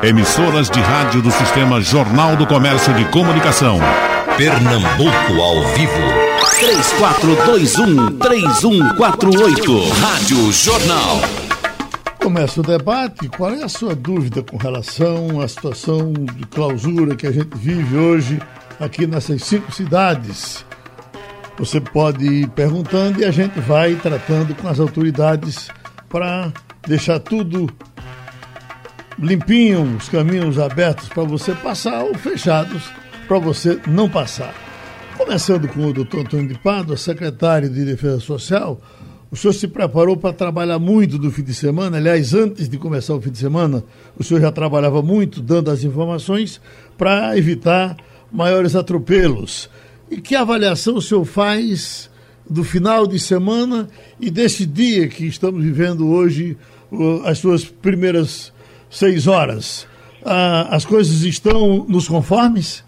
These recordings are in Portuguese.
Emissoras de rádio do Sistema Jornal do Comércio de Comunicação. Pernambuco ao vivo. 3421-3148. Rádio Jornal. Começa o debate. Qual é a sua dúvida com relação à situação de clausura que a gente vive hoje aqui nessas cinco cidades? Você pode ir perguntando e a gente vai tratando com as autoridades para deixar tudo limpinho, os caminhos abertos para você passar ou fechados para você não passar. Começando com o doutor Antônio de Pádua, secretário de Defesa Social, o senhor se preparou para trabalhar muito no fim de semana. Aliás, antes de começar o fim de semana, o senhor já trabalhava muito, dando as informações para evitar maiores atropelos. E que avaliação o senhor faz do final de semana e desse dia que estamos vivendo hoje, as suas primeiras seis horas? Ah, as coisas estão nos conformes?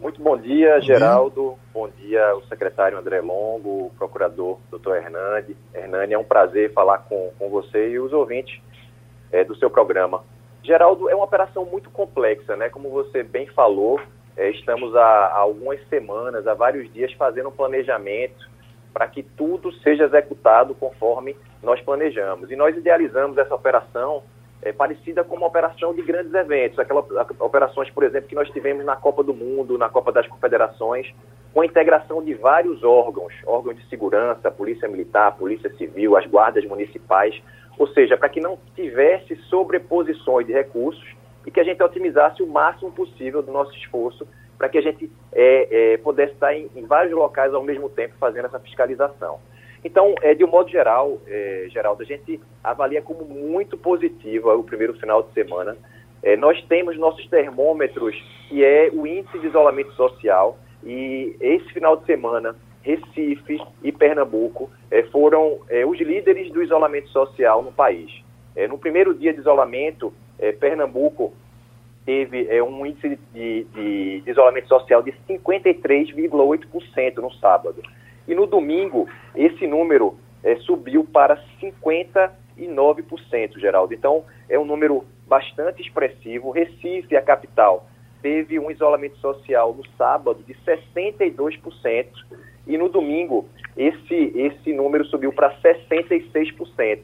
Muito bom dia, Geraldo. Bom dia, o secretário André Longo, o procurador doutor Hernani. Hernani, é um prazer falar com, com você e os ouvintes é, do seu programa. Geraldo, é uma operação muito complexa, né? Como você bem falou, é, estamos há, há algumas semanas, há vários dias, fazendo um planejamento para que tudo seja executado conforme nós planejamos. E nós idealizamos essa operação é, parecida com uma operação de grandes eventos, aquelas operações, por exemplo, que nós tivemos na Copa do Mundo, na Copa das Confederações, com a integração de vários órgãos, órgãos de segurança, Polícia Militar, Polícia Civil, as guardas municipais, ou seja, para que não tivesse sobreposições de recursos e que a gente otimizasse o máximo possível do nosso esforço para que a gente é, é, pudesse estar em, em, vários locais ao mesmo tempo fazendo essa fiscalização. Então, é, de um modo geral, é, Geraldo, a gente avalia como muito positivo o primeiro final de semana. É, nós temos nossos termômetros, que é o índice de isolamento social, e esse final de semana, Recife e Pernambuco é, foram é, os líderes do isolamento social no país. É, no primeiro dia de isolamento, é, Pernambuco teve um índice de, de, de isolamento social de 53,8% no sábado. E no domingo, esse número é, subiu para 59%, Geraldo. Então, é um número bastante expressivo. Recife, a capital, teve um isolamento social no sábado de 62%, e no domingo, esse, esse número subiu para 66%.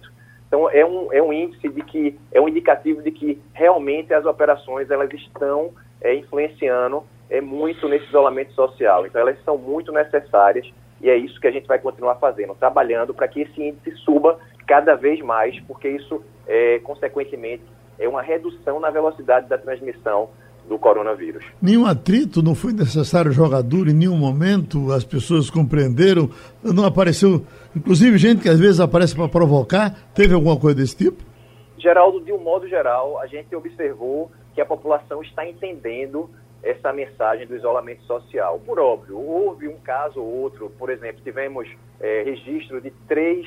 Então, é um, é um índice de que, é um indicativo de que realmente as operações elas estão é, influenciando é, muito nesse isolamento social. Então, elas são muito necessárias e é isso que a gente vai continuar fazendo, trabalhando para que esse índice suba cada vez mais, porque isso, é, consequentemente, é uma redução na velocidade da transmissão do coronavírus. Nenhum atrito, não foi necessário jogador em nenhum momento, as pessoas compreenderam, não apareceu, inclusive gente que às vezes aparece para provocar, teve alguma coisa desse tipo? Geraldo, de um modo geral, a gente observou que a população está entendendo essa mensagem do isolamento social. Por óbvio, houve um caso ou outro, por exemplo, tivemos é, registro de três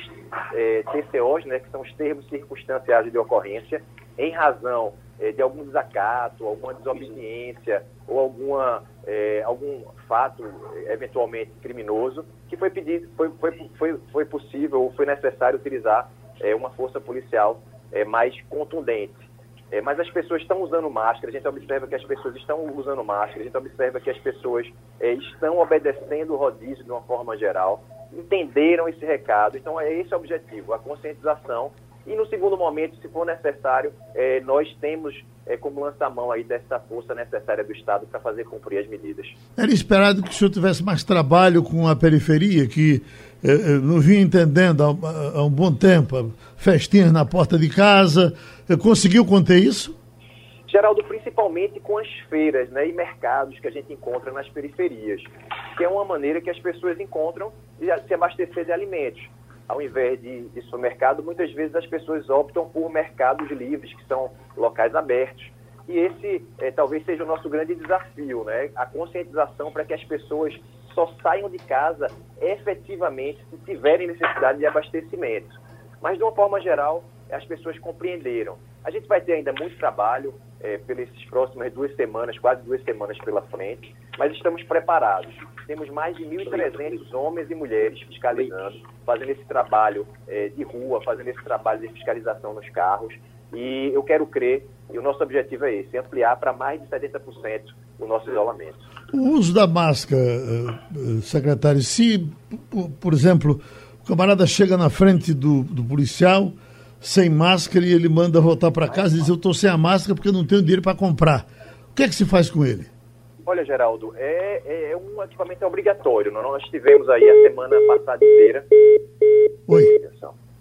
é, TCOs, né, que são os termos circunstanciais de ocorrência, em razão é, de algum desacato, alguma desobediência ou alguma, é, algum fato eventualmente criminoso, que foi pedido, foi, foi, foi, foi possível ou foi necessário utilizar é, uma força policial é, mais contundente. É, mas as pessoas estão usando máscara, a gente observa que as pessoas estão usando máscara, a gente observa que as pessoas é, estão obedecendo o rodízio de uma forma geral, entenderam esse recado. Então, é esse o objetivo, a conscientização. E no segundo momento, se for necessário, é, nós temos é, como lança-mão aí dessa força necessária do Estado para fazer cumprir as medidas. Era esperado que o senhor tivesse mais trabalho com a periferia, que é não vinha entendendo há, há um bom tempo, festinhas na porta de casa, Conseguiu conter isso? Geraldo, principalmente com as feiras né, e mercados que a gente encontra nas periferias, que é uma maneira que as pessoas encontram de se abastecer de alimentos. Ao invés de, de supermercado, muitas vezes as pessoas optam por mercados livres, que são locais abertos. E esse é, talvez seja o nosso grande desafio, né? a conscientização para que as pessoas só saiam de casa efetivamente se tiverem necessidade de abastecimento. Mas, de uma forma geral, as pessoas compreenderam. A gente vai ter ainda muito trabalho é, pelas próximas duas semanas, quase duas semanas pela frente, mas estamos preparados. Temos mais de 1.300 homens e mulheres fiscalizando, fazendo esse trabalho é, de rua, fazendo esse trabalho de fiscalização nos carros. e eu quero crer, e o nosso objetivo é esse, ampliar para mais de 70% o nosso isolamento. O uso da máscara, eh, eh, secretário, se, por exemplo, o camarada chega na frente do, do policial sem máscara e ele manda voltar para casa e diz, eu estou sem a máscara porque eu não tenho dinheiro para comprar. O que é que se faz com ele? Olha, Geraldo, é, é um equipamento obrigatório. Nós tivemos aí a semana passada inteira. Oi.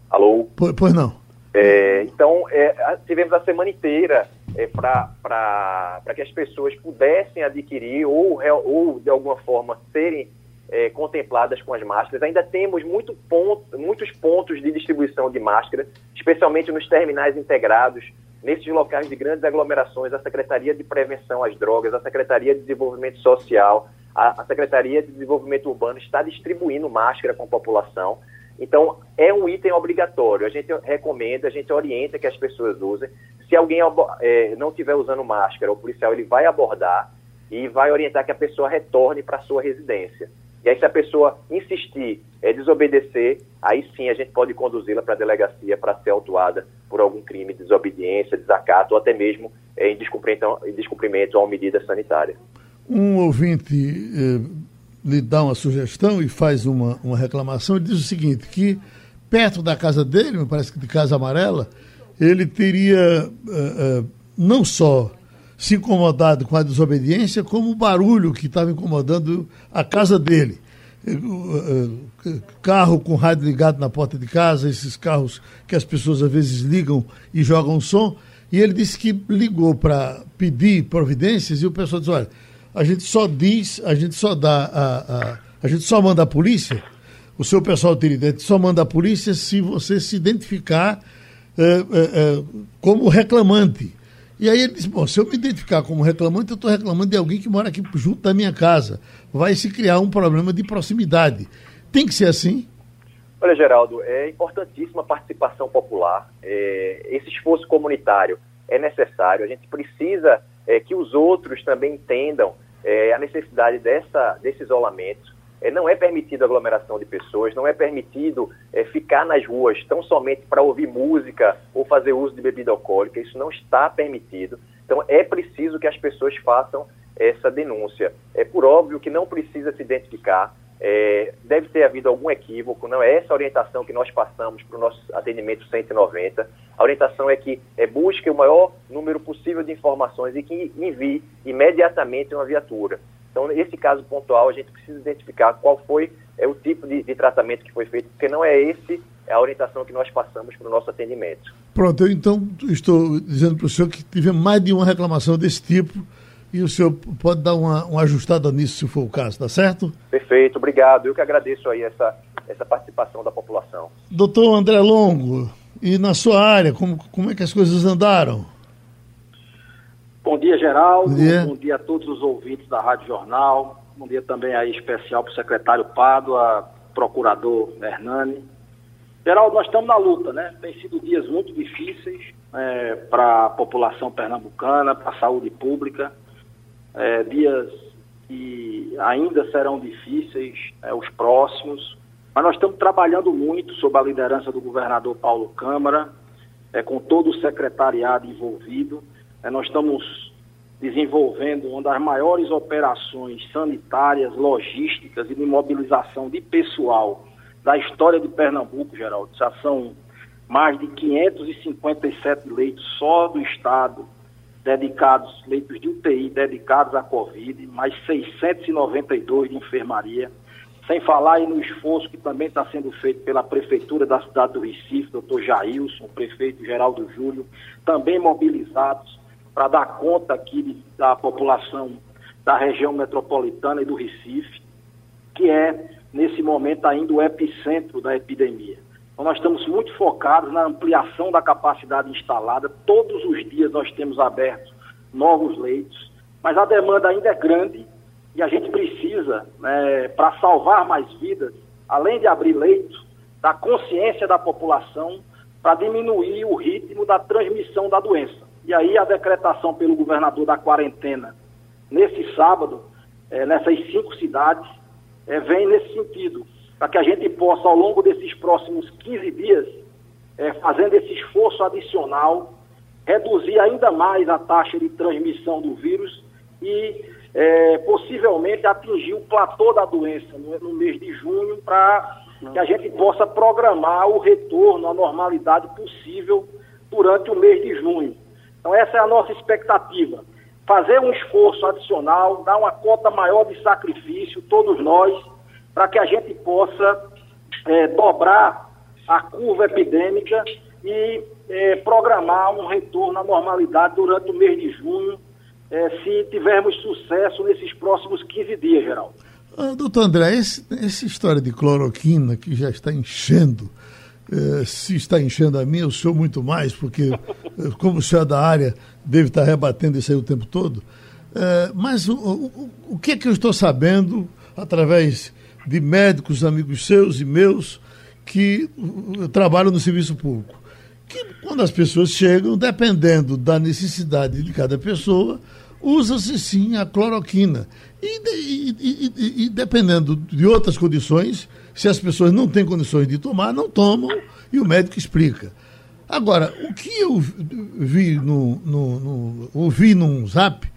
Alô? Pois, pois não. É, então, é, tivemos a semana inteira é, para que as pessoas pudessem adquirir ou, ou de alguma forma, serem é, contempladas com as máscaras. Ainda temos muito ponto, muitos pontos de distribuição de máscara, especialmente nos terminais integrados, nesses locais de grandes aglomerações, a Secretaria de Prevenção às Drogas, a Secretaria de Desenvolvimento Social, a, a Secretaria de Desenvolvimento Urbano está distribuindo máscara com a população. Então, é um item obrigatório. A gente recomenda, a gente orienta que as pessoas usem. Se alguém é, não estiver usando máscara, o policial ele vai abordar e vai orientar que a pessoa retorne para sua residência. E aí, se a pessoa insistir, é, desobedecer, aí sim a gente pode conduzi-la para a delegacia para ser autuada por algum crime de desobediência, desacato ou até mesmo é, em, descumprimento, em descumprimento a uma medida sanitária. Um ouvinte eh, lhe dá uma sugestão e faz uma, uma reclamação e diz o seguinte, que perto da casa dele, me parece que de Casa Amarela, ele teria eh, eh, não só se incomodado com a desobediência, como o barulho que estava incomodando a casa dele. Eh, carro com rádio ligado na porta de casa, esses carros que as pessoas às vezes ligam e jogam som. E ele disse que ligou para pedir providências e o pessoal disse: olha, a gente só diz, a gente só dá, a, a, a gente só manda a polícia, o seu pessoal utilidade só manda a polícia se você se identificar é, é, como reclamante. E aí ele disse, bom, se eu me identificar como reclamante, eu estou reclamando de alguém que mora aqui junto da minha casa. Vai se criar um problema de proximidade. Tem que ser assim? Olha, Geraldo, é importantíssima a participação popular. É, esse esforço comunitário é necessário. A gente precisa é, que os outros também entendam é, a necessidade dessa, desse isolamento. É, não é permitido aglomeração de pessoas, não é permitido é, ficar nas ruas tão somente para ouvir música ou fazer uso de bebida alcoólica. Isso não está permitido. Então, é preciso que as pessoas façam essa denúncia. É por óbvio que não precisa se identificar, é, deve ter havido algum equívoco, não é essa orientação que nós passamos para o nosso atendimento 190. A orientação é que é, busque o maior número possível de informações e que envie imediatamente uma viatura. Então, nesse caso pontual, a gente precisa identificar qual foi é, o tipo de, de tratamento que foi feito, porque não é esse é a orientação que nós passamos para o nosso atendimento. Pronto, eu então estou dizendo para o senhor que tive mais de uma reclamação desse tipo e o senhor pode dar uma, uma ajustada nisso, se for o caso, tá certo? Perfeito, obrigado. Eu que agradeço aí essa, essa participação da população. Doutor André Longo, e na sua área, como, como é que as coisas andaram? Bom dia, Geraldo. Bom dia. Bom dia a todos os ouvintes da Rádio Jornal. Bom dia também aí especial para o secretário Pádua, procurador Hernani. Geraldo, nós estamos na luta, né? Tem sido dias muito difíceis é, para a população pernambucana, para a saúde pública. É, dias que ainda serão difíceis, é, os próximos. Mas nós estamos trabalhando muito sob a liderança do governador Paulo Câmara, é, com todo o secretariado envolvido. É, nós estamos desenvolvendo uma das maiores operações sanitárias, logísticas e de mobilização de pessoal da história de Pernambuco, Geraldo. Já são mais de 557 leitos só do Estado dedicados, leitos de UTI dedicados à Covid, mais 692 de enfermaria. Sem falar aí no esforço que também está sendo feito pela Prefeitura da cidade do Recife, doutor Jailson, prefeito Geraldo Júlio, também mobilizados para dar conta aqui da população da região metropolitana e do Recife, que é, nesse momento, ainda o epicentro da epidemia. Então, nós estamos muito focados na ampliação da capacidade instalada. Todos os dias nós temos abertos novos leitos, mas a demanda ainda é grande e a gente precisa, né, para salvar mais vidas, além de abrir leitos, da consciência da população para diminuir o ritmo da transmissão da doença. E aí a decretação pelo governador da quarentena nesse sábado, é, nessas cinco cidades, é, vem nesse sentido, para que a gente possa, ao longo desses próximos 15 dias, é, fazendo esse esforço adicional, reduzir ainda mais a taxa de transmissão do vírus e é, possivelmente atingir o platô da doença no, no mês de junho para que a gente possa programar o retorno à normalidade possível durante o mês de junho. Então essa é a nossa expectativa. Fazer um esforço adicional, dar uma cota maior de sacrifício, todos nós, para que a gente possa é, dobrar a curva epidêmica e é, programar um retorno à normalidade durante o mês de junho, é, se tivermos sucesso nesses próximos 15 dias, Geraldo. Ah, doutor André, essa história de cloroquina que já está enchendo, eh, se está enchendo a mim, eu sou muito mais, porque, eh, como o senhor é da área, deve estar rebatendo isso aí o tempo todo. Mas o, o, o que é que eu estou sabendo, através de médicos, amigos seus e meus, que trabalham no serviço público? Que quando as pessoas chegam, dependendo da necessidade de cada pessoa, usa-se sim a cloroquina. E, e, e, e, dependendo de outras condições, se as pessoas não têm condições de tomar, não tomam e o médico explica. Agora, o que eu vi no, no, no ouvi num zap,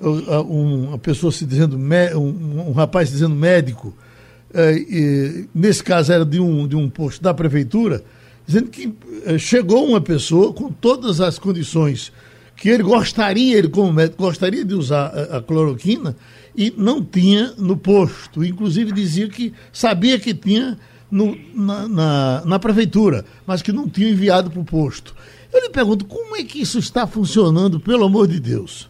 uma pessoa se dizendo, um, um rapaz dizendo médico, nesse caso era de um, de um posto da prefeitura, dizendo que é, chegou uma pessoa com todas as condições que ele gostaria, ele como médico, gostaria de usar a, a cloroquina e não tinha no posto. Inclusive dizia que sabia que tinha no, na, na, na, prefeitura, mas que não tinha enviado para o posto. Eu lhe pergunto, como é que isso está funcionando, pelo amor de Deus?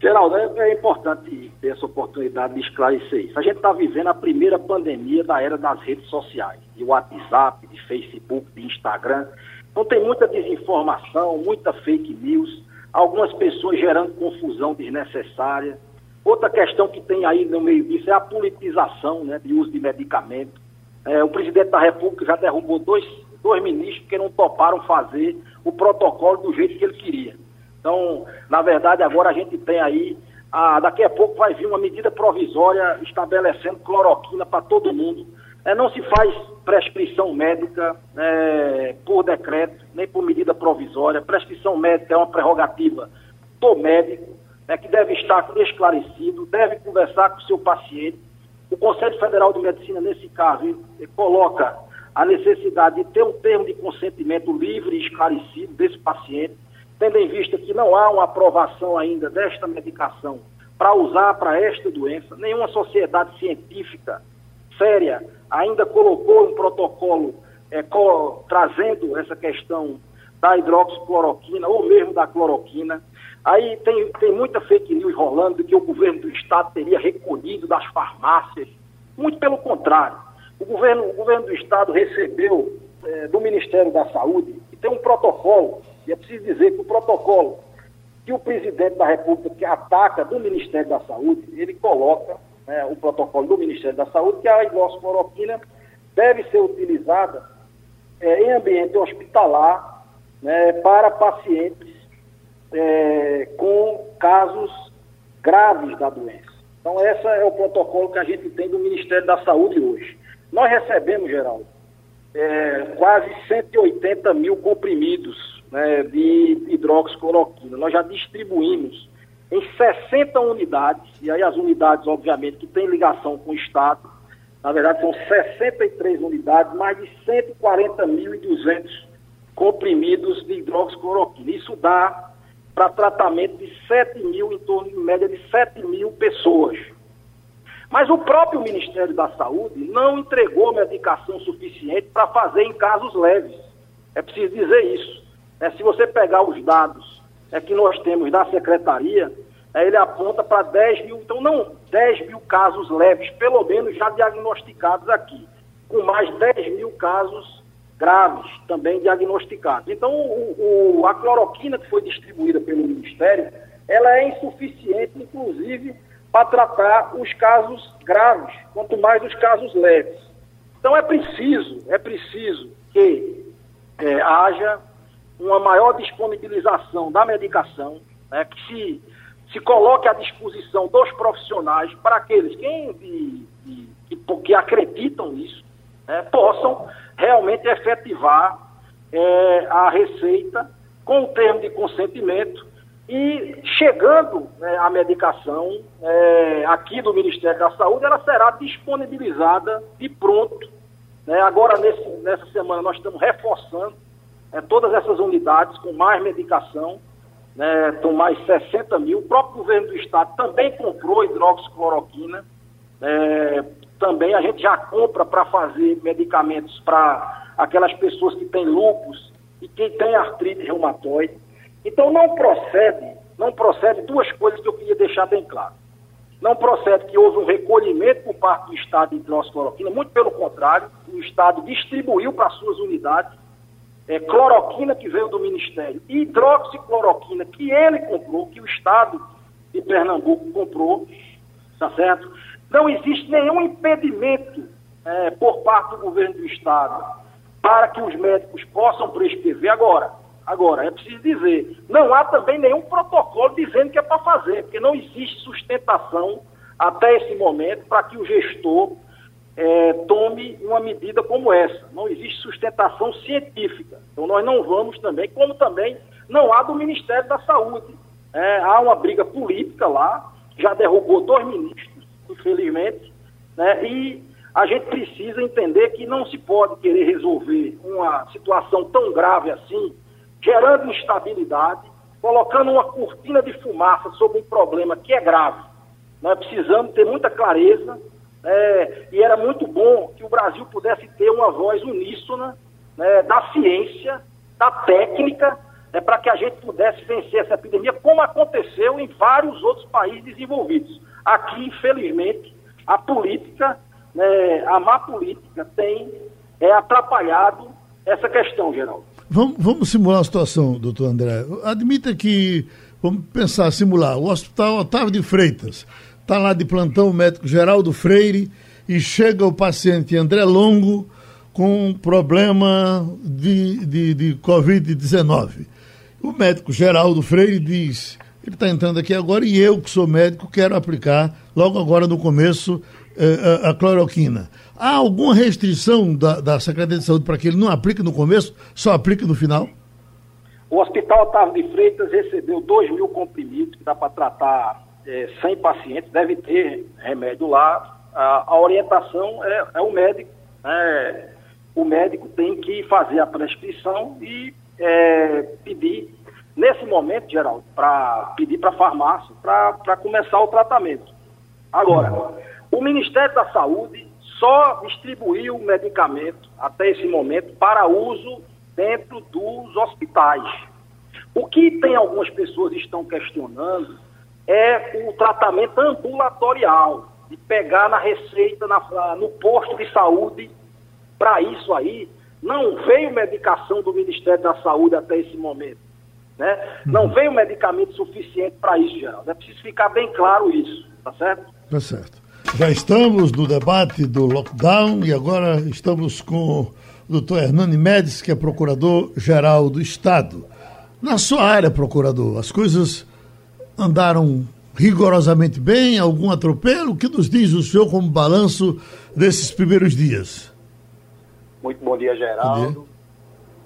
Geraldo, é, é importante ter essa oportunidade de esclarecer isso. A gente está vivendo a primeira pandemia da era das redes sociais, de WhatsApp, de Facebook, de Instagram. Então tem muita desinformação, muita fake news, algumas pessoas gerando confusão desnecessária. Outra questão que tem aí no meio disso é a politização né, de uso de medicamento. É, o presidente da República já derrubou dois, dois ministros que não toparam fazer o protocolo do jeito que ele queria. Então, na verdade, agora a gente tem aí, a, daqui a pouco vai vir uma medida provisória estabelecendo cloroquina para todo mundo é, não se faz prescrição médica é, por decreto, nem por medida provisória. Prescrição médica é uma prerrogativa do médico, né, que deve estar esclarecido, deve conversar com o seu paciente. O Conselho Federal de Medicina, nesse caso, ele coloca a necessidade de ter um termo de consentimento livre e esclarecido desse paciente, tendo em vista que não há uma aprovação ainda desta medicação para usar para esta doença, nenhuma sociedade científica séria ainda colocou um protocolo é, co trazendo essa questão da hidroxicloroquina ou mesmo da cloroquina. Aí tem, tem muita fake news rolando de que o governo do estado teria recolhido das farmácias. Muito pelo contrário. O governo, o governo do estado recebeu é, do Ministério da Saúde e tem um protocolo, e é preciso dizer que o protocolo que o presidente da República que ataca do Ministério da Saúde, ele coloca né, o protocolo do Ministério da Saúde, que a hidroxicloroquina deve ser utilizada é, em ambiente hospitalar né, para pacientes é, com casos graves da doença. Então, esse é o protocolo que a gente tem do Ministério da Saúde hoje. Nós recebemos, Geraldo, é, quase 180 mil comprimidos né, de hidroxicloroquina. Nós já distribuímos em 60 unidades, e aí as unidades, obviamente, que têm ligação com o Estado, na verdade são 63 unidades, mais de 140.200 comprimidos de hidroxicloroquina. Isso dá para tratamento de 7 mil, em torno de média de 7 mil pessoas. Mas o próprio Ministério da Saúde não entregou medicação suficiente para fazer em casos leves. É preciso dizer isso. É, se você pegar os dados é que nós temos da secretaria, é, ele aponta para 10 mil, então não 10 mil casos leves, pelo menos já diagnosticados aqui, com mais 10 mil casos graves também diagnosticados. Então, o, o, a cloroquina que foi distribuída pelo Ministério, ela é insuficiente, inclusive, para tratar os casos graves, quanto mais os casos leves. Então, é preciso, é preciso que é, haja uma maior disponibilização da medicação, né, que se, se coloque à disposição dos profissionais para aqueles que, de, de, que, que acreditam nisso, né, possam realmente efetivar é, a receita com o termo de consentimento e chegando né, a medicação é, aqui do Ministério da Saúde, ela será disponibilizada de pronto. Né? Agora, nesse, nessa semana, nós estamos reforçando é, todas essas unidades com mais medicação, né, com mais 60 mil. O próprio governo do estado também comprou hidroxicloroquina. É, também a gente já compra para fazer medicamentos para aquelas pessoas que têm lupus e quem tem artrite reumatoide. Então não procede, não procede duas coisas que eu queria deixar bem claro. Não procede que houve um recolhimento por parte do Estado de hidroxicloroquina, muito pelo contrário, o Estado distribuiu para suas unidades é, cloroquina que veio do Ministério hidroxicloroquina que ele comprou, que o Estado de Pernambuco comprou, tá certo? Não existe nenhum impedimento é, por parte do governo do Estado para que os médicos possam prescrever. Agora, agora, é preciso dizer, não há também nenhum protocolo dizendo que é para fazer, porque não existe sustentação até esse momento para que o gestor é, tome uma medida como essa. Não existe sustentação científica. Então nós não vamos também, como também não há do Ministério da Saúde. É, há uma briga política lá, já derrubou dois ministros, infelizmente, né, e a gente precisa entender que não se pode querer resolver uma situação tão grave assim, gerando instabilidade, colocando uma cortina de fumaça sobre um problema que é grave. Nós precisamos ter muita clareza é, e era muito bom que o Brasil pudesse ter uma voz uníssona né, da ciência, da técnica, é, para que a gente pudesse vencer essa epidemia, como aconteceu em vários outros países desenvolvidos. Aqui, infelizmente, a política né, a má política tem é, atrapalhado essa questão, Geraldo. Vamos, vamos simular a situação, doutor André. Admita que, vamos pensar, simular, o Hospital Otávio de Freitas, está lá de plantão o médico Geraldo Freire e chega o paciente André Longo com problema de, de, de Covid-19. O médico Geraldo Freire diz, ele está entrando aqui agora e eu, que sou médico, quero aplicar logo agora no começo eh, a, cloroquina. Há alguma restrição da, da Secretaria de Saúde para que ele não aplique no começo, só aplique no final? O Hospital Otávio de Freitas recebeu 2 mil comprimidos que dá para tratar é, 100 pacientes, deve ter remédio lá. A, a orientação é, é, o médico. Né? o médico tem que fazer a prescrição e é, pedir, nesse momento, Geraldo, para pedir para a farmácia para começar o tratamento. Agora, o Ministério da Saúde só distribuiu medicamento até esse momento para uso dentro dos hospitais. O que tem algumas pessoas estão questionando é o tratamento ambulatorial, de pegar na receita, na, no posto de saúde. Para isso aí, não veio medicação do Ministério da Saúde até esse momento. Né? Não uhum. veio medicamento suficiente para isso, Geraldo. É preciso ficar bem claro isso, tá certo? Tá certo. Já estamos no debate do lockdown e agora estamos com o doutor Hernani Médici, que é procurador-geral do Estado. Na sua área, procurador, as coisas andaram rigorosamente bem? Algum atropelo? O que nos diz o senhor como balanço desses primeiros dias? Muito bom dia, Geraldo. Bom dia.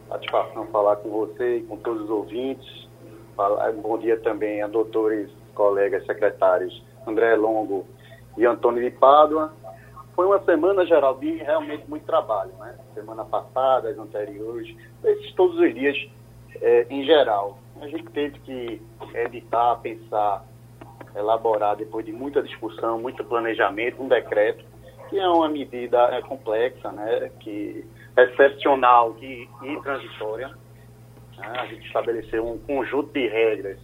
Satisfação falar com você e com todos os ouvintes. Bom dia também a doutores, colegas, secretários André Longo e Antônio de Pádua. Foi uma semana, Geraldo, de realmente muito trabalho, né? Semana passada, as anteriores, esses todos os dias é, em geral. A gente teve que editar, pensar, elaborar, depois de muita discussão, muito planejamento, um decreto, que é uma medida é, complexa, né? Que, excepcional e, e transitória. Né? A gente estabeleceu um conjunto de regras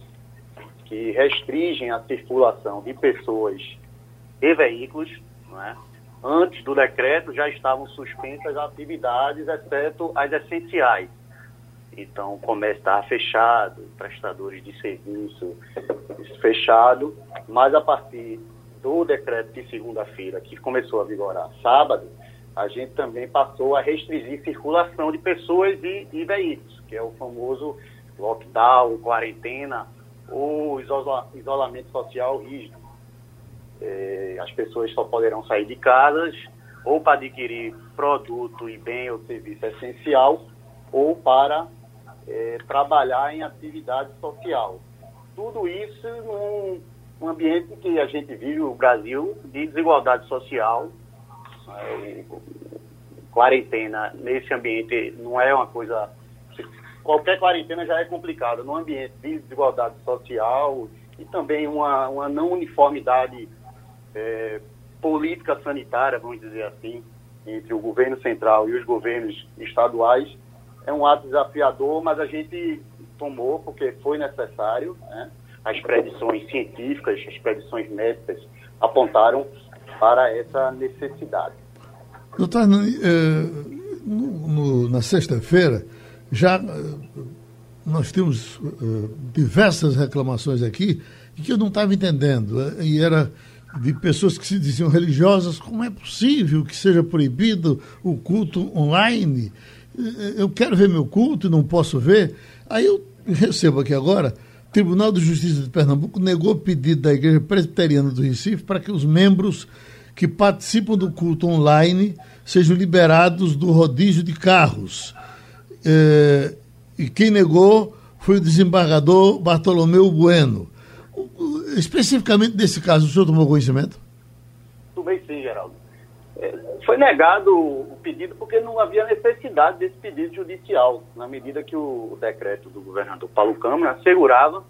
que restringem a circulação de pessoas e veículos, é? antes do decreto já estavam suspensas as atividades, exceto as essenciais. Então, o comércio estava fechado, prestadores de serviço fechado, mas a partir do decreto de segunda-feira, que começou a vigorar sábado, a gente também passou a restringir circulação de pessoas e, e veículos, que é o famoso lockdown, quarentena ou isola, isolamento social rígido. É, as pessoas só poderão sair de casas ou para adquirir produto e bem ou serviço essencial ou para é, trabalhar em atividade social. Tudo isso num, num, ambiente que a gente vive, o Brasil, de desigualdade social. É, quarentena nesse ambiente não é uma coisa. Qualquer quarentena já é complicada. Num ambiente de desigualdade social e também uma, uma não uniformidade é, política sanitária, vamos dizer assim, entre o governo central e os governos estaduais, é um ato desafiador, mas a gente tomou porque foi necessário. Né? As predições científicas, as predições médicas apontaram para essa necessidade. Doutor, eh, no, no, na sexta-feira, já eh, nós temos eh, diversas reclamações aqui que eu não estava entendendo. E era de pessoas que se diziam religiosas, como é possível que seja proibido o culto online? Eu quero ver meu culto e não posso ver. Aí eu recebo aqui agora, Tribunal de Justiça de Pernambuco negou o pedido da Igreja Presbiteriana do Recife para que os membros que participam do culto online sejam liberados do rodízio de carros. É, e quem negou foi o desembargador Bartolomeu Bueno. Especificamente desse caso, o senhor tomou conhecimento? Tomei sim, Geraldo. Foi negado o pedido porque não havia necessidade desse pedido judicial, na medida que o decreto do governador Paulo Câmara assegurava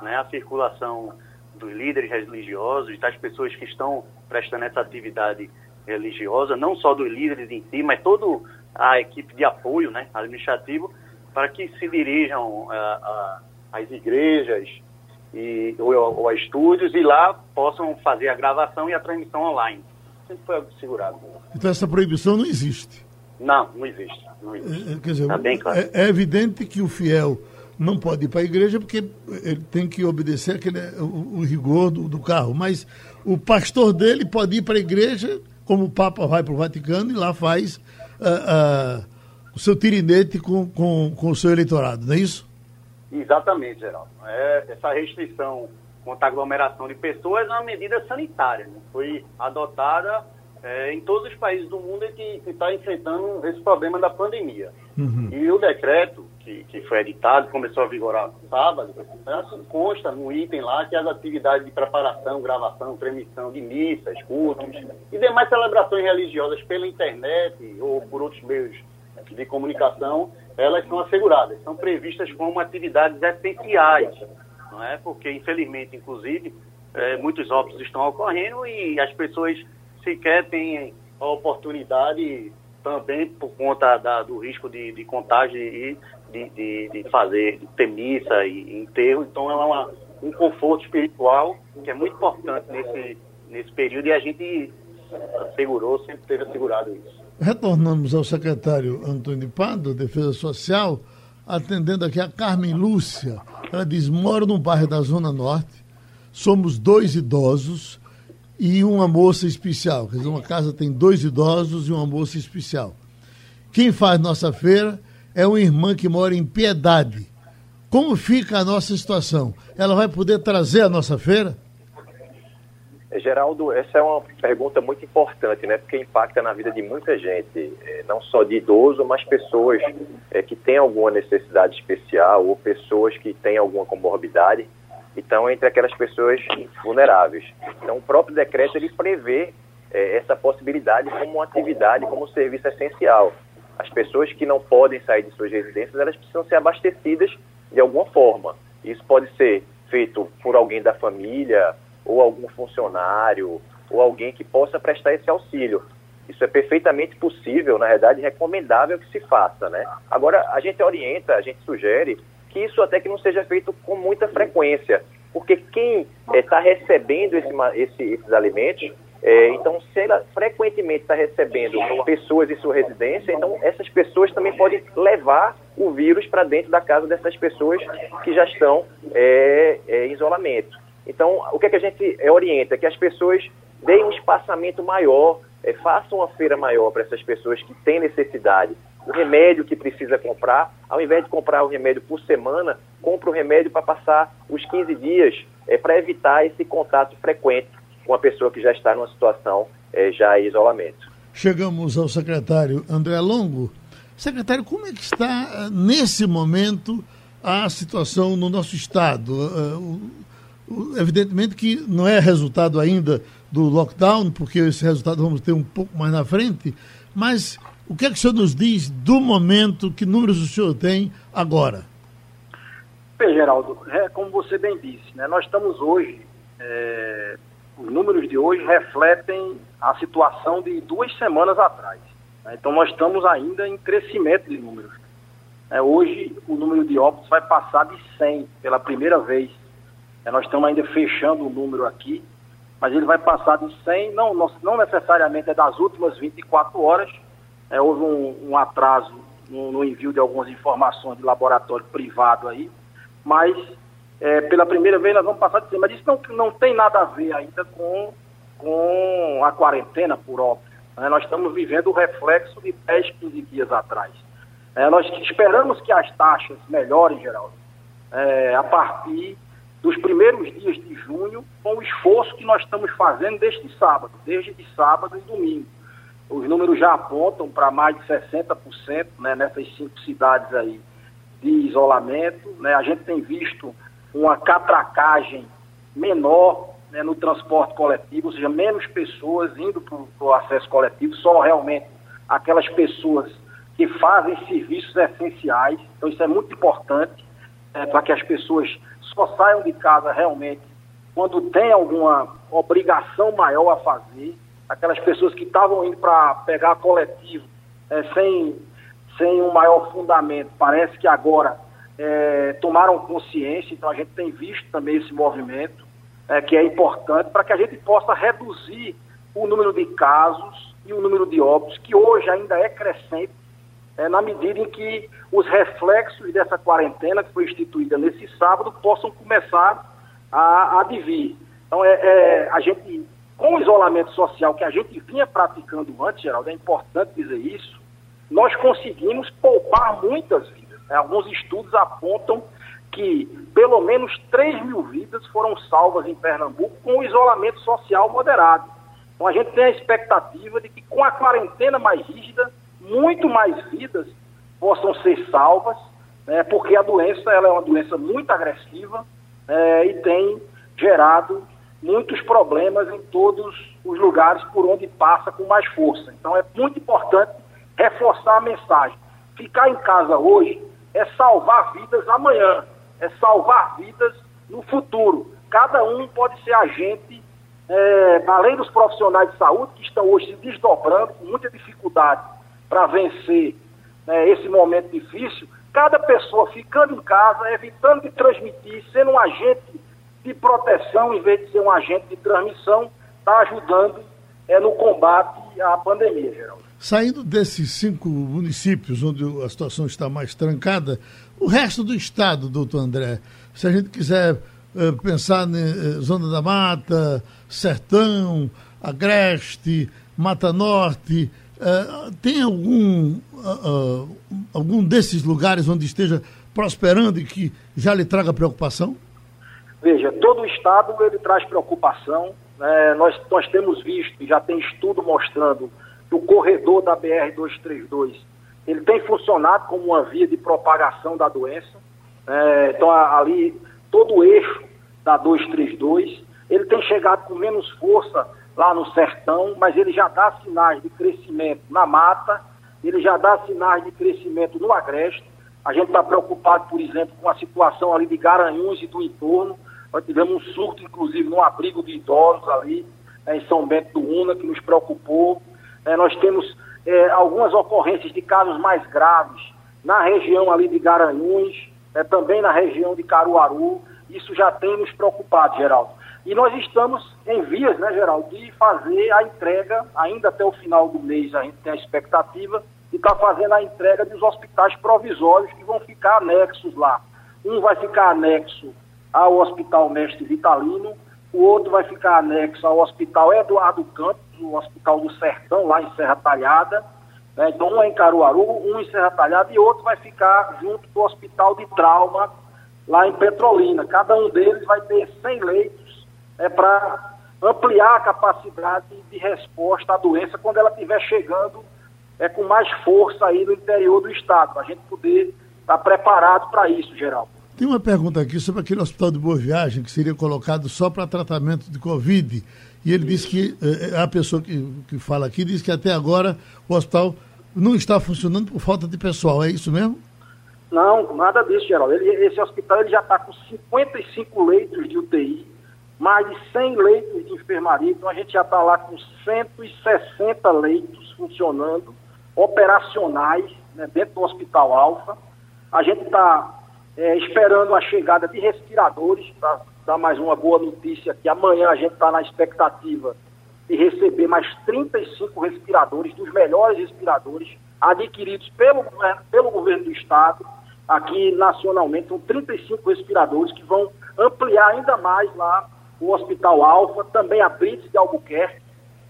né, a circulação dos líderes religiosos, das pessoas que estão prestando essa atividade religiosa, não só dos líderes em si, mas toda a equipe de apoio né, administrativo, para que se dirijam às igrejas e, ou, ou a estúdios e lá possam fazer a gravação e a transmissão online sempre foi segurado. Então essa proibição não existe? Não, não existe. Não existe. É, quer dizer, tá bem claro. é, é evidente que o fiel não pode ir para a igreja porque ele tem que obedecer aquele, o, o rigor do, do, carro. Mas o pastor dele pode ir para a igreja, como o Papa vai para o Vaticano e lá faz uh, uh, o seu tirinete com, com, com o seu eleitorado, não é isso? Exatamente, Geraldo. É, essa restrição contra a aglomeração de pessoas é uma medida sanitária. Né? Foi adotada é, em todos os países do mundo que está enfrentando esse problema da pandemia. Uhum. E o decreto que, que foi editado, começou a vigorar sábado, consta no item lá que as atividades de preparação, gravação, transmissão de missas, cultos e demais celebrações religiosas pela internet ou por outros meios de comunicação, elas são asseguradas, são previstas como atividades essenciais não é? Porque, infelizmente, inclusive, é, muitos óbitos estão ocorrendo e as pessoas sequer têm a oportunidade também por conta da, do risco de, de contágio e de, de, de, fazer, de ter missa e enterro. Então, é uma, um conforto espiritual que é muito importante nesse, nesse período e a gente assegurou, sempre teve assegurado isso. Retornamos ao secretário Antônio Pado, Defesa Social, atendendo aqui a Carmen Lúcia. Ela diz: moro no bairro da Zona Norte, somos dois idosos e uma moça especial. Quer dizer, uma casa tem dois idosos e uma moça especial. Quem faz nossa feira é uma irmã que mora em Piedade. Como fica a nossa situação? Ela vai poder trazer a nossa feira? Geraldo, essa é uma pergunta muito importante, né? Porque impacta na vida de muita gente, é, não só de idoso, mas pessoas é, que têm alguma necessidade especial ou pessoas que têm alguma comorbidade. Então, entre aquelas pessoas vulneráveis. Então, o próprio decreto ele prevê é, essa possibilidade como uma atividade, como um serviço essencial. As pessoas que não podem sair de suas residências, elas precisam ser abastecidas de alguma forma. Isso pode ser feito por alguém da família ou algum funcionário ou alguém que possa prestar esse auxílio. Isso é perfeitamente possível, na verdade, recomendável que se faça, né? Agora, a gente orienta, a gente sugere que isso até que não seja feito com muita frequência, porque quem está é, recebendo esse, esse, esses alimentos, é, então, se ela frequentemente está recebendo pessoas em sua residência, então essas pessoas também podem levar o vírus para dentro da casa dessas pessoas que já estão é, em isolamento. Então, o que, é que a gente é, orienta? Que as pessoas deem um espaçamento maior, é, façam uma feira maior para essas pessoas que têm necessidade. O remédio que precisa comprar, ao invés de comprar o remédio por semana, compra o remédio para passar os 15 dias, é, para evitar esse contato frequente com a pessoa que já está numa situação é, já em isolamento. Chegamos ao secretário André Longo. Secretário, como é que está, nesse momento, a situação no nosso Estado? Evidentemente que não é resultado ainda do lockdown, porque esse resultado vamos ter um pouco mais na frente, mas o que é que o senhor nos diz do momento, que números o senhor tem agora? Bem, Geraldo, é, como você bem disse, né, nós estamos hoje, é, os números de hoje refletem a situação de duas semanas atrás. Né, então nós estamos ainda em crescimento de números. É, hoje o número de óbitos vai passar de 100 pela primeira vez. É, nós estamos ainda fechando o número aqui, mas ele vai passar de 100, não, não, necessariamente é das últimas 24 horas, é, houve um, um atraso no, no, envio de algumas informações de laboratório privado aí, mas é, pela primeira vez nós vamos passar de 100, mas isso não, não tem nada a ver ainda com, com a quarentena, por óbvio. Né? Nós estamos vivendo o reflexo de 10, 15 dias atrás. É, nós esperamos que as taxas melhorem, Geraldo, é, a partir dos primeiros dias de junho, com o esforço que nós estamos fazendo desde sábado, desde de sábado e domingo. Os números já apontam para mais de 60% né, nessas cinco cidades aí de isolamento. Né? A gente tem visto uma catracagem menor né, no transporte coletivo, ou seja, menos pessoas indo para o acesso coletivo, só realmente aquelas pessoas que fazem serviços essenciais. Então isso é muito importante né, para que as pessoas só saiam de casa realmente quando tem alguma obrigação maior a fazer. Aquelas pessoas que estavam indo para pegar coletivo é, sem, sem um maior fundamento, parece que agora é, tomaram consciência, então a gente tem visto também esse movimento, é, que é importante para que a gente possa reduzir o número de casos e o número de óbitos, que hoje ainda é crescente, é, na medida em que os reflexos dessa quarentena que foi instituída nesse sábado possam começar a, a vir. Então, é, é, a gente, com o isolamento social que a gente vinha praticando antes, Geraldo, é importante dizer isso, nós conseguimos poupar muitas vidas. Né? Alguns estudos apontam que pelo menos 3 mil vidas foram salvas em Pernambuco com o isolamento social moderado. Então a gente tem a expectativa de que com a quarentena mais rígida, muito mais vidas possam ser salvas, né, porque a doença ela é uma doença muito agressiva é, e tem gerado muitos problemas em todos os lugares por onde passa com mais força. Então é muito importante reforçar a mensagem. Ficar em casa hoje é salvar vidas amanhã, é salvar vidas no futuro. Cada um pode ser agente, é, além dos profissionais de saúde que estão hoje se desdobrando com muita dificuldade para vencer né, esse momento difícil, cada pessoa ficando em casa, evitando de transmitir, sendo um agente de proteção em vez de ser um agente de transmissão, está ajudando é, no combate à pandemia, Geraldo. Saindo desses cinco municípios onde a situação está mais trancada, o resto do estado, doutor André, se a gente quiser uh, pensar na uh, Zona da Mata, Sertão, Agreste, Mata Norte, Uh, tem algum, uh, algum desses lugares onde esteja prosperando e que já lhe traga preocupação? Veja, todo o Estado ele traz preocupação. Né? Nós, nós temos visto, já tem estudo mostrando, que o corredor da BR-232 ele tem funcionado como uma via de propagação da doença. É, então, ali, todo o eixo da 232, ele tem chegado com menos força lá no sertão, mas ele já dá sinais de crescimento na mata, ele já dá sinais de crescimento no agreste. A gente está preocupado, por exemplo, com a situação ali de Garanhuns e do entorno. Nós tivemos um surto, inclusive, no abrigo de idosos ali, né, em São Bento do Una, que nos preocupou. É, nós temos é, algumas ocorrências de casos mais graves na região ali de Garanhuns, é, também na região de Caruaru. Isso já tem nos preocupado, Geraldo. E nós estamos em vias, né, Geraldo, de fazer a entrega, ainda até o final do mês, a gente tem a expectativa de estar tá fazendo a entrega dos hospitais provisórios que vão ficar anexos lá. Um vai ficar anexo ao Hospital Mestre Vitalino, o outro vai ficar anexo ao Hospital Eduardo Campos, o Hospital do Sertão, lá em Serra Talhada. Né? Então, um é em Caruaru, um em Serra Talhada e outro vai ficar junto do Hospital de Trauma, lá em Petrolina. Cada um deles vai ter 100 leitos é, para ampliar a capacidade de resposta à doença quando ela estiver chegando é, com mais força aí no interior do estado, para a gente poder estar tá preparado para isso, Geraldo. Tem uma pergunta aqui sobre aquele hospital de Boa Viagem que seria colocado só para tratamento de Covid. E ele disse que, eh, a pessoa que, que fala aqui, diz que até agora o hospital não está funcionando por falta de pessoal. É isso mesmo? Não, nada disso, Geraldo. Ele, esse hospital ele já está com 55 leitos de UTI, mais de 100 leitos de enfermaria. Então a gente já está lá com 160 leitos funcionando, operacionais, né, dentro do Hospital Alfa. A gente está é, esperando a chegada de respiradores, para dar mais uma boa notícia, que amanhã a gente está na expectativa de receber mais 35 respiradores, dos melhores respiradores, adquiridos pelo, pelo governo do Estado, aqui nacionalmente, são 35 respiradores que vão ampliar ainda mais lá o Hospital Alfa, também a Brits de Albuquerque.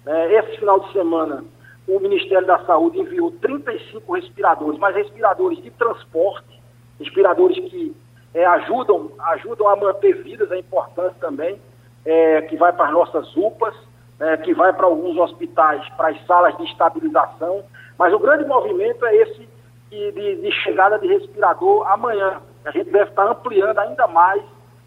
É, esse final de semana, o Ministério da Saúde enviou 35 respiradores, mas respiradores de transporte, respiradores que é, ajudam, ajudam a manter vidas, é importante também, é, que vai para as nossas UPAs, é, que vai para alguns hospitais, para as salas de estabilização, mas o grande movimento é esse de, de, de chegada de respirador amanhã. A gente deve estar ampliando ainda mais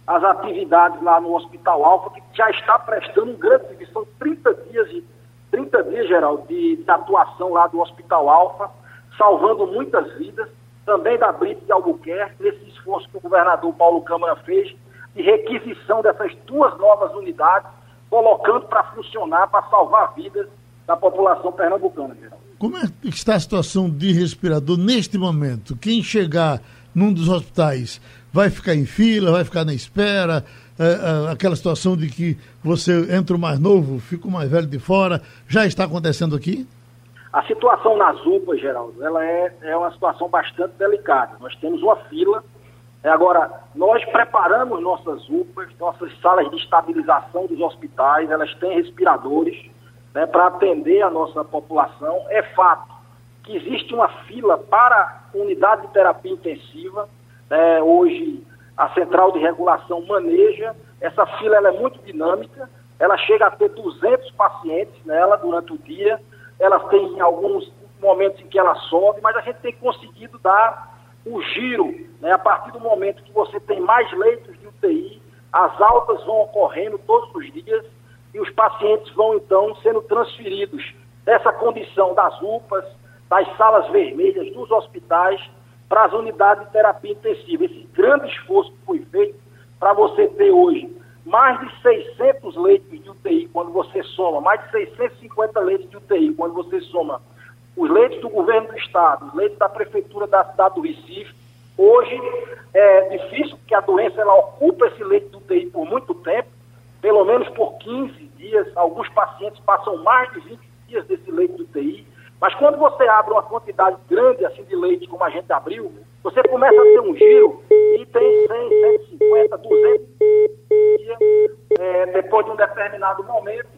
as atividades lá no Hospital Alfa, que já está prestando um grande serviço. São 30 dias, de, 30 dias, Geraldo, de, de atuação lá do Hospital Alfa, salvando muitas vidas, também da Brita de Albuquerque, nesse esforço que o governador Paulo Câmara fez de requisição dessas duas novas unidades, colocando para funcionar, para salvar vidas da população pernambucana, Geraldo. Como é que está a situação de respirador neste momento? Quem chegar num dos hospitais vai ficar em fila, vai ficar na espera, é, é, aquela situação de que você entra o mais novo, fica o mais velho de fora, já está acontecendo aqui? A situação nas UPAs, Geraldo, ela é, é uma situação bastante delicada. Nós temos uma fila. É, agora, nós preparamos nossas UPAs, nossas salas de estabilização dos hospitais, elas têm respiradores né, para atender a nossa população. É fato que existe uma fila para unidade de terapia intensiva. Né, hoje, a central de regulação maneja. Essa fila é muito dinâmica. Ela chega a ter 200 pacientes nela durante o dia. Ela tem alguns momentos em que ela sobe, mas a gente tem conseguido dar o giro. Né, a partir do momento que você tem mais leitos de UTI, as altas vão ocorrendo todos os dias e os pacientes vão então sendo transferidos dessa condição das UPAs, das salas vermelhas, dos hospitais, para as unidades de terapia intensiva. Esse grande esforço que foi feito para você ter hoje mais de 600 leitos de UTI, quando você soma, mais de 650 leitos de UTI, quando você soma os leitos do governo do estado, os leitos da prefeitura da cidade do Recife, hoje é difícil que a doença ela ocupa esse leito de UTI por muito tempo, pelo menos por 15 dias, alguns pacientes passam mais de 20 dias desse leito de UTI, mas quando você abre uma quantidade grande assim de leite, como a gente abriu, você começa a ter um giro e tem 100, 150, 200 dias, é, depois de um determinado momento,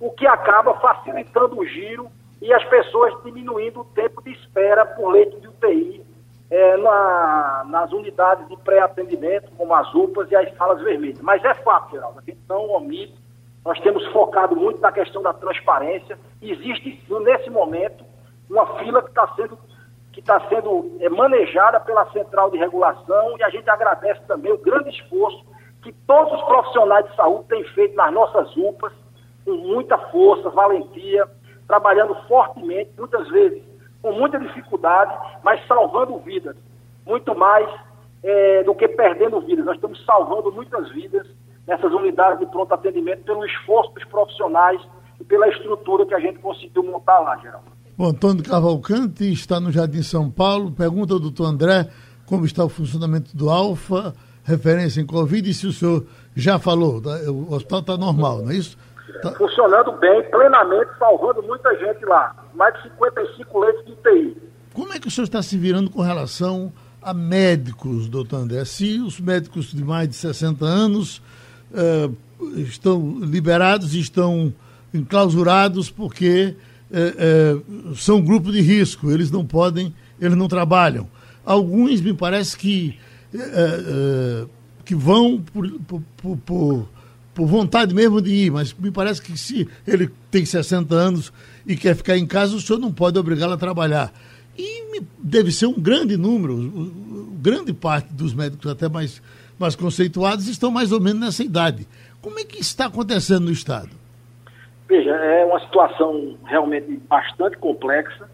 o que acaba facilitando o giro e as pessoas diminuindo o tempo de espera por leito de UTI é, na, nas unidades de pré-atendimento, como as UPAs e as salas vermelhas. Mas é fato, Geraldo, a gente não omite, nós temos focado muito na questão da transparência. Existe, nesse momento, uma fila que está sendo, que tá sendo é, manejada pela Central de Regulação e a gente agradece também o grande esforço que todos os profissionais de saúde têm feito nas nossas UPAs, com muita força, valentia, trabalhando fortemente, muitas vezes com muita dificuldade, mas salvando vidas. Muito mais é, do que perdendo vidas. Nós estamos salvando muitas vidas nessas unidades de pronto atendimento pelo esforço dos profissionais e pela estrutura que a gente conseguiu montar lá, Geraldo. O Antônio Cavalcante está no Jardim São Paulo. Pergunta ao doutor André como está o funcionamento do Alfa, referência em Covid, e se o senhor já falou, tá? o hospital está normal, não é isso? Tá... Funcionando bem, plenamente, salvando muita gente lá. Mais de 55 leitos de UTI. Como é que o senhor está se virando com relação a médicos, doutor André? Se os médicos de mais de 60 anos uh, estão liberados estão enclausurados porque uh, uh, são grupo de risco, eles não podem, eles não trabalham. Alguns, me parece que, que vão por, por, por por vontade mesmo de ir, mas me parece que se ele tem 60 anos e quer ficar em casa, o senhor não pode obrigá-lo a trabalhar. E deve ser um grande número, grande parte dos médicos até mais, mais conceituados estão mais ou menos nessa idade. Como é que está acontecendo no Estado? Veja, é uma situação realmente bastante complexa,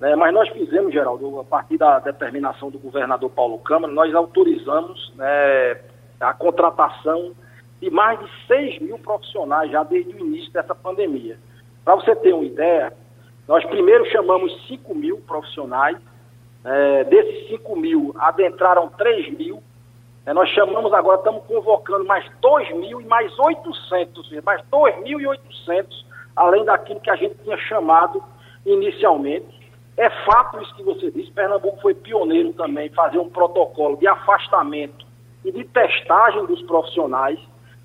né, mas nós fizemos, Geraldo, a partir da determinação do governador Paulo Câmara, nós autorizamos né, a contratação de mais de 6 mil profissionais já desde o início dessa pandemia. Para você ter uma ideia, nós primeiro chamamos 5 mil profissionais, é, desses 5 mil adentraram 3 mil, nós chamamos agora, estamos convocando mais 2 mil e mais 800, mais 2.800, além daquilo que a gente tinha chamado inicialmente. É fato isso que você disse, Pernambuco foi pioneiro também em fazer um protocolo de afastamento e de testagem dos profissionais.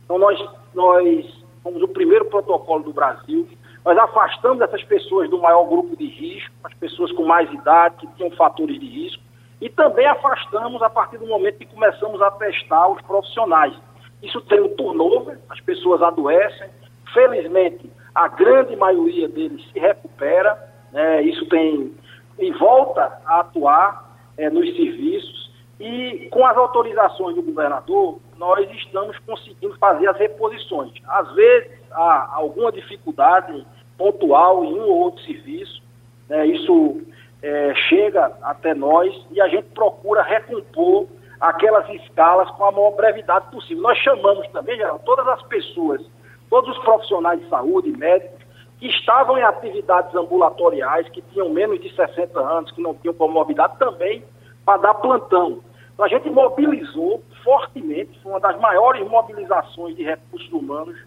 Então nós, nós fomos o primeiro protocolo do Brasil. Nós afastamos essas pessoas do maior grupo de risco, as pessoas com mais idade, que tinham fatores de risco, e também afastamos a partir do momento que começamos a testar os profissionais. Isso tem um turnover, as pessoas adoecem. Felizmente, a grande maioria deles se recupera, né? isso tem e volta a atuar é, nos serviços. E com as autorizações do governador, nós estamos conseguindo fazer as reposições. Às vezes há alguma dificuldade pontual em um ou outro serviço, né? isso é, chega até nós e a gente procura recompor aquelas escalas com a maior brevidade possível. Nós chamamos também, geral, todas as pessoas, todos os profissionais de saúde, médicos, que estavam em atividades ambulatoriais, que tinham menos de 60 anos, que não tinham comorbidade, também para dar plantão. Então a gente mobilizou fortemente, foi uma das maiores mobilizações de recursos humanos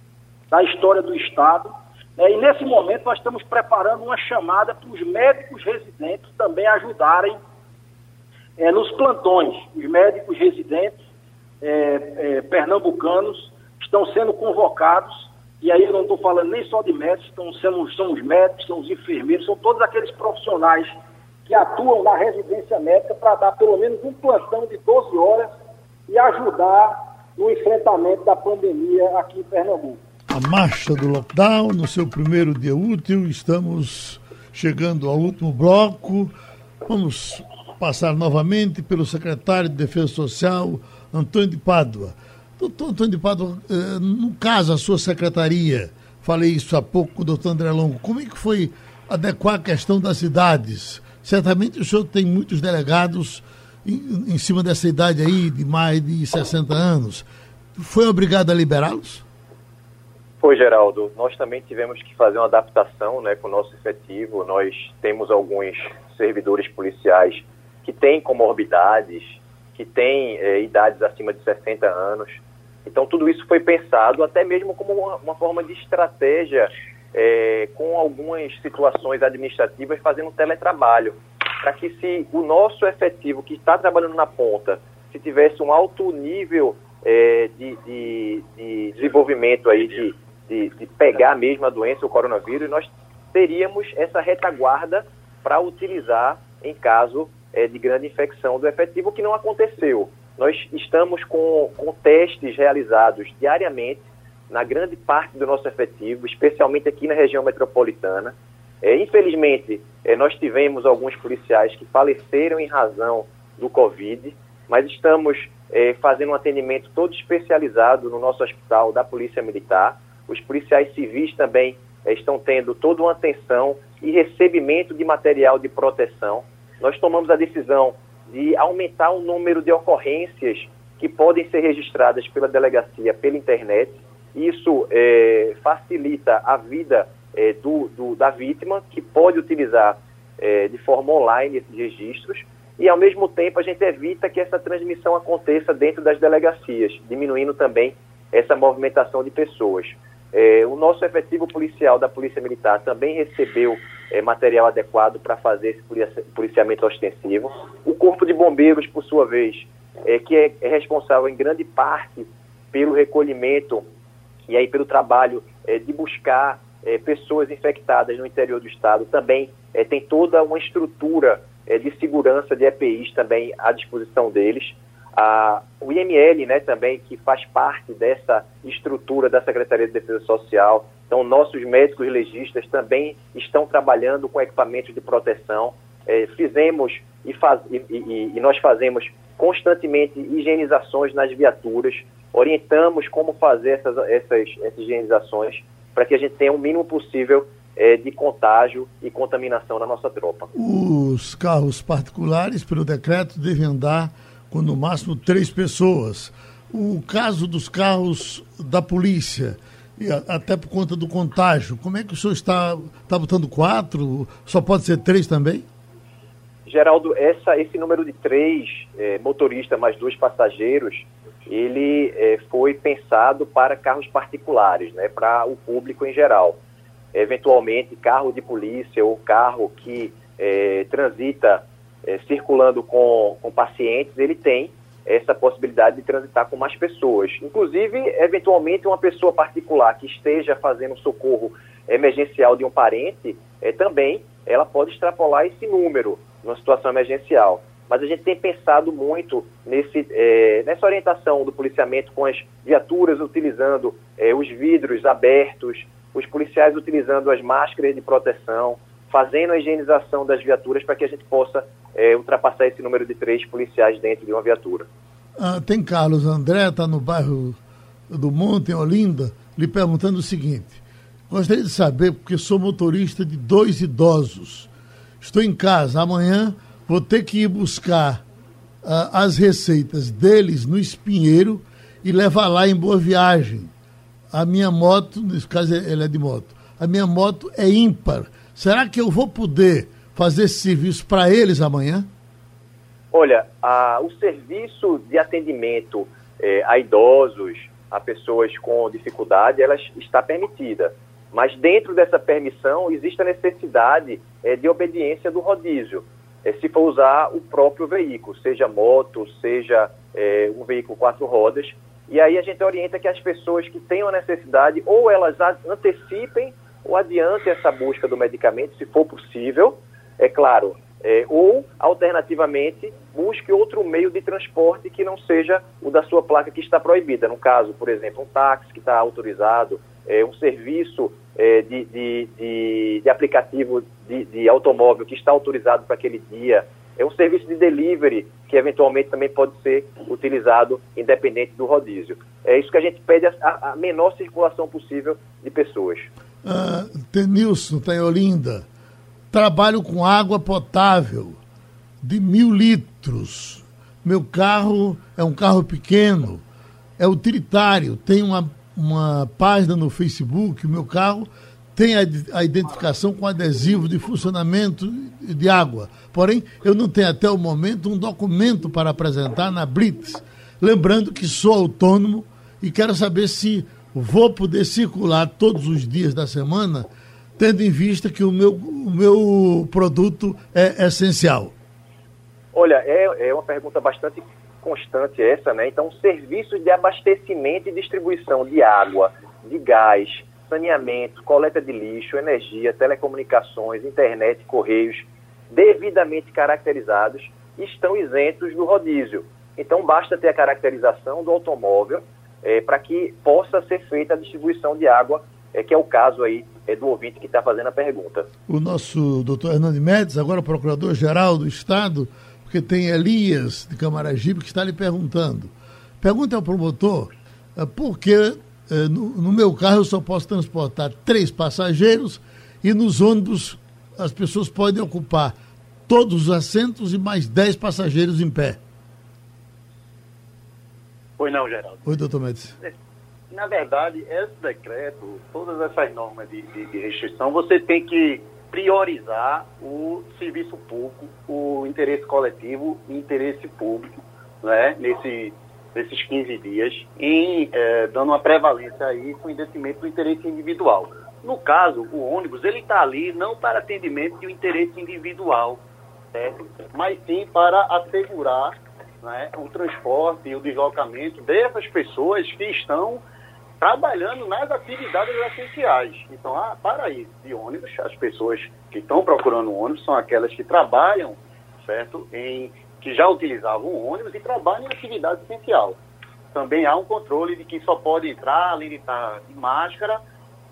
da história do Estado. Né? E nesse momento nós estamos preparando uma chamada para os médicos residentes também ajudarem é, nos plantões. Os médicos residentes é, é, pernambucanos estão sendo convocados e aí eu não estou falando nem só de médicos, estão sendo, são os médicos, são os enfermeiros, são todos aqueles profissionais que atuam na residência médica para dar pelo menos um plantão de 12 horas e ajudar no enfrentamento da pandemia aqui em Pernambuco. A marcha do lockdown, no seu primeiro dia útil, estamos chegando ao último bloco. Vamos passar novamente pelo secretário de Defesa Social, Antônio de Pádua. Doutor Antônio de Pádua, eh, no caso, a sua secretaria, falei isso há pouco com o doutor André Longo, como é que foi adequar a questão das cidades? Certamente o senhor tem muitos delegados em, em cima dessa idade aí, de mais de 60 anos. Foi obrigado a liberá-los? Foi, Geraldo. Nós também tivemos que fazer uma adaptação né, com o nosso efetivo. Nós temos alguns servidores policiais que têm comorbidades, que têm é, idades acima de 60 anos. Então, tudo isso foi pensado até mesmo como uma, uma forma de estratégia é, com algumas situações administrativas fazendo teletrabalho, para que se o nosso efetivo que está trabalhando na ponta, se tivesse um alto nível é, de, de, de, desenvolvimento aí de, de, de, pegar mesmo a doença, o coronavírus, nós teríamos essa retaguarda para utilizar em caso é, de grande infecção do efetivo, que não aconteceu. Nós estamos com, com testes realizados diariamente na grande parte do nosso efetivo, especialmente aqui na região metropolitana. É, infelizmente, é, nós tivemos alguns policiais que faleceram em razão do Covid, mas estamos é, fazendo um atendimento todo especializado no nosso hospital da Polícia Militar. Os policiais civis também é, estão tendo toda uma atenção e recebimento de material de proteção. Nós tomamos a decisão de aumentar o número de ocorrências que podem ser registradas pela delegacia pela internet. Isso é, facilita a vida é, do, do, da vítima, que pode utilizar é, de forma online esses registros, e ao mesmo tempo a gente evita que essa transmissão aconteça dentro das delegacias, diminuindo também essa movimentação de pessoas. É, o nosso efetivo policial da Polícia Militar também recebeu é, material adequado para fazer esse policiamento ostensivo. O Corpo de Bombeiros, por sua vez, é, que é, é responsável em grande parte pelo recolhimento e aí pelo trabalho é, de buscar é, pessoas infectadas no interior do estado, também é, tem toda uma estrutura de segurança de EPIs também à disposição deles. A, o IML, né, também, que faz parte dessa estrutura da Secretaria de Defesa Social. Então, nossos médicos legistas também estão trabalhando com equipamentos de proteção. É, fizemos e, faz, e, e, e nós fazemos constantemente higienizações nas viaturas, orientamos como fazer essas, essas, essas higienizações para que a gente tenha o mínimo possível é, de contágio e contaminação na nossa tropa. Os carros particulares, pelo decreto, devem andar com no máximo três pessoas. O caso dos carros da polícia, até por conta do contágio, como é que o senhor está, está botando quatro? Só pode ser três também? Geraldo, essa, esse número de três é, motoristas mais dois passageiros, ele é, foi pensado para carros particulares, né, para o público em geral. Eventualmente, carro de polícia ou carro que é, transita é, circulando com, com pacientes, ele tem essa possibilidade de transitar com mais pessoas. Inclusive, eventualmente, uma pessoa particular que esteja fazendo socorro emergencial de um parente, é, também ela pode extrapolar esse número numa situação emergencial. Mas a gente tem pensado muito nesse, é, nessa orientação do policiamento com as viaturas utilizando é, os vidros abertos, os policiais utilizando as máscaras de proteção, fazendo a higienização das viaturas para que a gente possa é, ultrapassar esse número de três policiais dentro de uma viatura. Ah, tem Carlos André, está no bairro do Monte, em Olinda, lhe perguntando o seguinte: gostaria de saber, porque sou motorista de dois idosos. Estou em casa, amanhã vou ter que ir buscar ah, as receitas deles no Espinheiro e levar lá em Boa Viagem. A minha moto, nesse caso ela é de moto, a minha moto é ímpar Será que eu vou poder fazer esse serviço para eles amanhã? Olha, a, o serviço de atendimento é, a idosos, a pessoas com dificuldade, ela está permitida. Mas dentro dessa permissão existe a necessidade é, de obediência do rodízio. É, se for usar o próprio veículo, seja moto, seja é, um veículo quatro rodas. E aí a gente orienta que as pessoas que tenham a necessidade, ou elas antecipem ou adiante essa busca do medicamento, se for possível, é claro, é, ou, alternativamente, busque outro meio de transporte que não seja o da sua placa que está proibida. No caso, por exemplo, um táxi que está autorizado, é, um serviço é, de, de, de, de, aplicativo de, de automóvel que está autorizado para aquele dia, é um serviço de delivery que eventualmente também pode ser utilizado independente do rodízio. É isso que a gente pede a, a menor circulação possível de pessoas. Uh, Tenilson, está em Olinda. Trabalho com água potável de mil litros. Meu carro é um carro pequeno, é utilitário. Tem uma, uma página no Facebook, meu carro tem a, a identificação com adesivo de funcionamento de água. Porém, eu não tenho até o momento um documento para apresentar na Blitz. Lembrando que sou autônomo e quero saber se vou poder circular todos os dias da semana, tendo em vista que o meu, o meu produto é essencial? Olha, é, é uma pergunta bastante constante essa, né? Então, serviços de abastecimento e distribuição de água, de gás, saneamento, coleta de lixo, energia, telecomunicações, internet, correios, devidamente caracterizados, estão isentos do rodízio. Então, basta ter a caracterização do automóvel é, para que possa ser feita a distribuição de água, é, que é o caso aí é, do ouvinte que está fazendo a pergunta. O nosso doutor Hernando Mendes, agora procurador-geral do Estado, porque tem Elias de Camaragibe que está lhe perguntando. Pergunta ao promotor é, por que é, no, no meu carro eu só posso transportar três passageiros e nos ônibus as pessoas podem ocupar todos os assentos e mais dez passageiros em pé. Pois não, Geraldo. Oi, doutor Médici. Na verdade, esse decreto, todas essas normas de, de, de, restrição, você tem que priorizar o serviço público, o interesse coletivo e interesse público, né, nesse, nesses 15 dias, em eh, dando uma prevalência aí com detrimento do interesse individual. No caso, o ônibus, ele está ali não para atendimento de um interesse individual, certo? mas sim para assegurar né, o transporte e o deslocamento dessas pessoas que estão trabalhando nas atividades essenciais. Então, ah, para ir de ônibus, as pessoas que estão procurando ônibus são aquelas que trabalham, certo, em que já utilizavam ônibus e trabalham em atividade essencial. Também há um controle de quem só pode entrar, além de estar de máscara,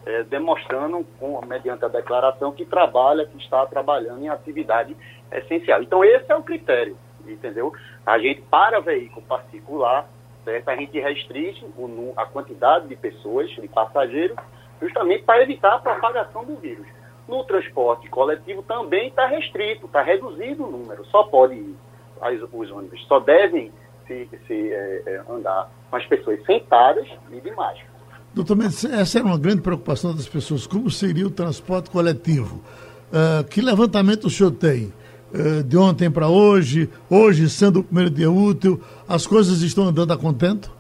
é, demonstrando, com, mediante a declaração, que trabalha, que está trabalhando em atividade essencial. Então, esse é o critério, entendeu? A gente, para veículo particular, certo? a gente restringe o, a quantidade de pessoas, de passageiros, justamente para evitar a propagação do vírus. No transporte coletivo também está restrito, está reduzido o número, só pode ir as, os ônibus, só devem se, se é, é, andar com as pessoas sentadas e de máscara. Doutor Mendes, essa era uma grande preocupação das pessoas, como seria o transporte coletivo? Uh, que levantamento o senhor tem? Uh, de ontem para hoje, hoje sendo o primeiro dia útil, as coisas estão andando a contento?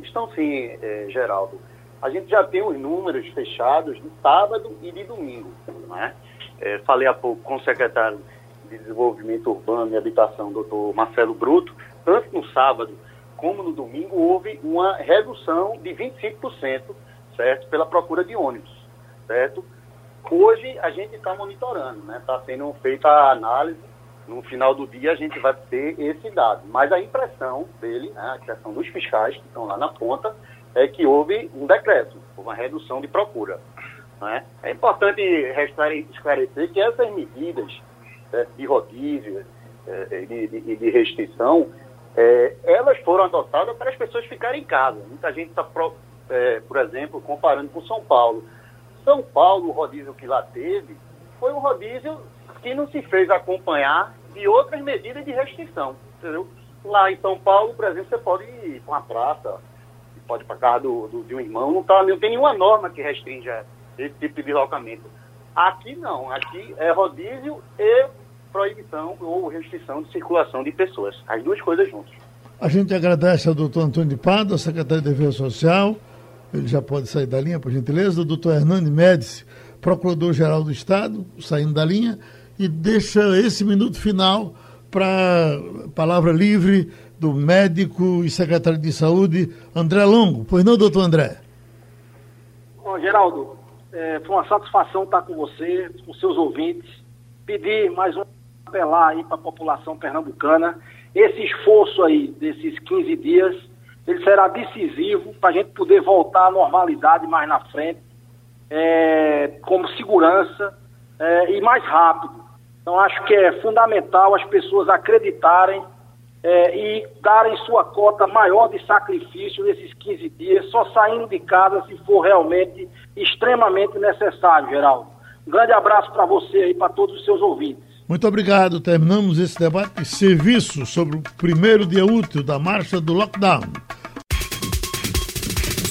Estão sim, eh, Geraldo a gente já tem os números fechados de sábado e de domingo. Né? É, falei há pouco com o secretário de Desenvolvimento Urbano e Habitação, doutor Marcelo Bruto, tanto no sábado como no domingo houve uma redução de 25%, certo? Pela procura de ônibus, certo? Hoje a gente está monitorando, né? Está sendo feita a análise. No final do dia a gente vai ter esse dado. Mas a impressão dele, né, a impressão dos fiscais que estão lá na ponta, é que houve um decreto, uma redução de procura. Né? É importante esclarecer que essas medidas né, de rodízio é, e de, de, de, restrição, é, elas foram adotadas para as pessoas ficarem em casa. Muita gente está, é, por exemplo, comparando com São Paulo. São Paulo, o rodízio que lá teve, foi um rodízio que não se fez acompanhar de outras medidas de restrição. Entendeu? Lá em São Paulo, por exemplo, você pode ir para uma praça, pode ir para casa do, do, de um irmão, não, tá, não tem nenhuma norma que restrinja esse tipo de deslocamento. Aqui não, aqui é rodízio e proibição ou restrição de circulação de pessoas, as duas coisas juntas. A gente agradece ao doutor Antônio de Pado, secretário de Defesa Social, ele já pode sair da linha, por gentileza, o doutor Hernani Médici, procurador-geral do Estado, saindo da linha, e deixa esse minuto final para palavra livre do médico e secretário de saúde, André Longo. Pois não, doutor André? Bom, Geraldo, é, foi uma satisfação estar com você, com seus ouvintes. Pedir mais um apelar aí para a população pernambucana. Esse esforço aí desses 15 dias, ele será decisivo para a gente poder voltar à normalidade mais na frente, é, como segurança é, e mais rápido. Então, acho que é fundamental as pessoas acreditarem é, e darem sua cota maior de sacrifício nesses 15 dias, só saindo de casa se for realmente extremamente necessário, Geraldo. Um grande abraço para você e para todos os seus ouvintes. Muito obrigado. Terminamos esse debate de serviço sobre o primeiro dia útil da marcha do lockdown.